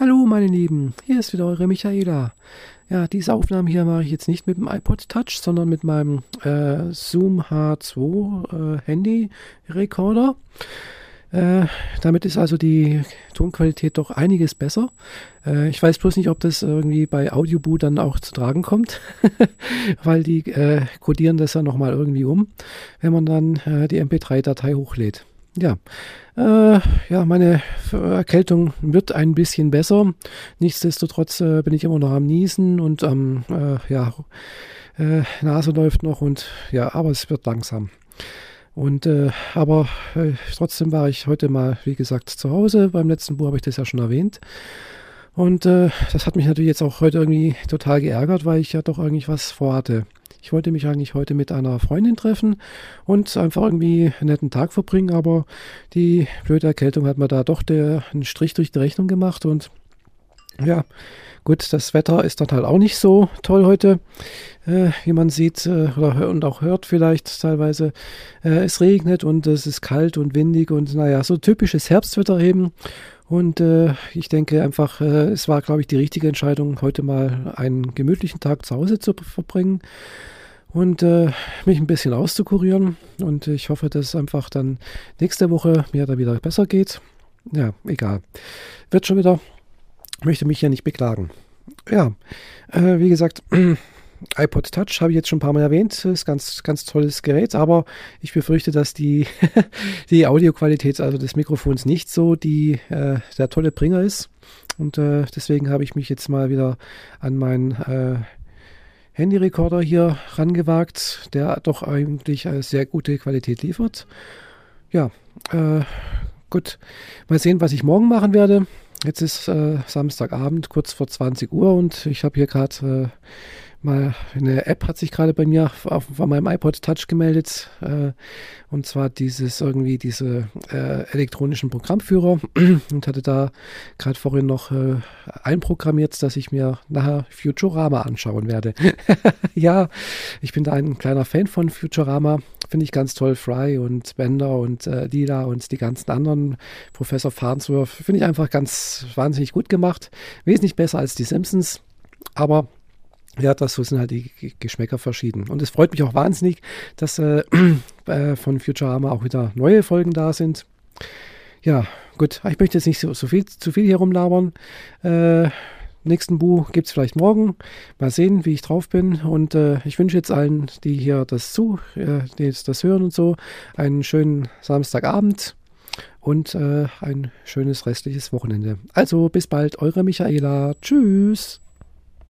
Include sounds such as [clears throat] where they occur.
Hallo meine Lieben, hier ist wieder eure Michaela. Ja, diese Aufnahme hier mache ich jetzt nicht mit dem iPod Touch, sondern mit meinem äh, Zoom H2 äh, Handy Recorder. Äh, damit ist also die Tonqualität doch einiges besser. Äh, ich weiß bloß nicht, ob das irgendwie bei Audioboot dann auch zu tragen kommt, [laughs] weil die äh, codieren das ja nochmal irgendwie um, wenn man dann äh, die MP3-Datei hochlädt. Ja, äh, ja, meine Erkältung wird ein bisschen besser. Nichtsdestotrotz äh, bin ich immer noch am Niesen und am, äh, ja, äh, Nase läuft noch und ja, aber es wird langsam. Und äh, aber äh, trotzdem war ich heute mal, wie gesagt, zu Hause. Beim letzten Buch habe ich das ja schon erwähnt. Und äh, das hat mich natürlich jetzt auch heute irgendwie total geärgert, weil ich ja doch eigentlich was vorhatte. Ich wollte mich eigentlich heute mit einer Freundin treffen und einfach irgendwie einen netten Tag verbringen, aber die blöde Erkältung hat mir da doch der, einen Strich durch die Rechnung gemacht und ja, gut, das Wetter ist dann halt auch nicht so toll heute, äh, wie man sieht äh, oder und auch hört vielleicht teilweise. Äh, es regnet und es ist kalt und windig und naja, so typisches Herbstwetter eben. Und äh, ich denke einfach, äh, es war, glaube ich, die richtige Entscheidung, heute mal einen gemütlichen Tag zu Hause zu verbringen und äh, mich ein bisschen auszukurieren. Und ich hoffe, dass einfach dann nächste Woche mir da wieder besser geht. Ja, egal. Wird schon wieder. Möchte mich ja nicht beklagen. Ja, äh, wie gesagt, [clears throat] iPod Touch habe ich jetzt schon ein paar Mal erwähnt. Ist ganz, ganz tolles Gerät, aber ich befürchte, dass die, [laughs] die Audioqualität also des Mikrofons nicht so die, äh, der tolle Bringer ist. Und äh, deswegen habe ich mich jetzt mal wieder an meinen äh, Handyrekorder hier rangewagt, der doch eigentlich eine sehr gute Qualität liefert. Ja, äh, gut. Mal sehen, was ich morgen machen werde. Jetzt ist äh, Samstagabend, kurz vor 20 Uhr und ich habe hier gerade äh, mal eine App hat sich gerade bei mir auf, auf meinem iPod Touch gemeldet äh, und zwar dieses irgendwie diese äh, elektronischen Programmführer [clears throat] und hatte da gerade vorhin noch äh, einprogrammiert, dass ich mir nachher Futurama anschauen werde. [laughs] ja, ich bin da ein kleiner Fan von Futurama, finde ich ganz toll. Fry und Bender und äh, Lila und die ganzen anderen Professor Farnsworth finde ich einfach ganz wahnsinnig gut gemacht, wesentlich besser als die Simpsons, aber ja, das sind halt die Geschmäcker verschieden. Und es freut mich auch wahnsinnig, dass äh, [clears throat] äh, von Futurama auch wieder neue Folgen da sind. Ja, gut, ich möchte jetzt nicht so, so viel, zu viel hier rumlabern. Äh, nächsten Buch gibt es vielleicht morgen. Mal sehen, wie ich drauf bin. Und äh, ich wünsche jetzt allen, die hier das zu, äh, die jetzt das hören und so, einen schönen Samstagabend und äh, ein schönes restliches Wochenende. Also bis bald, eure Michaela. Tschüss.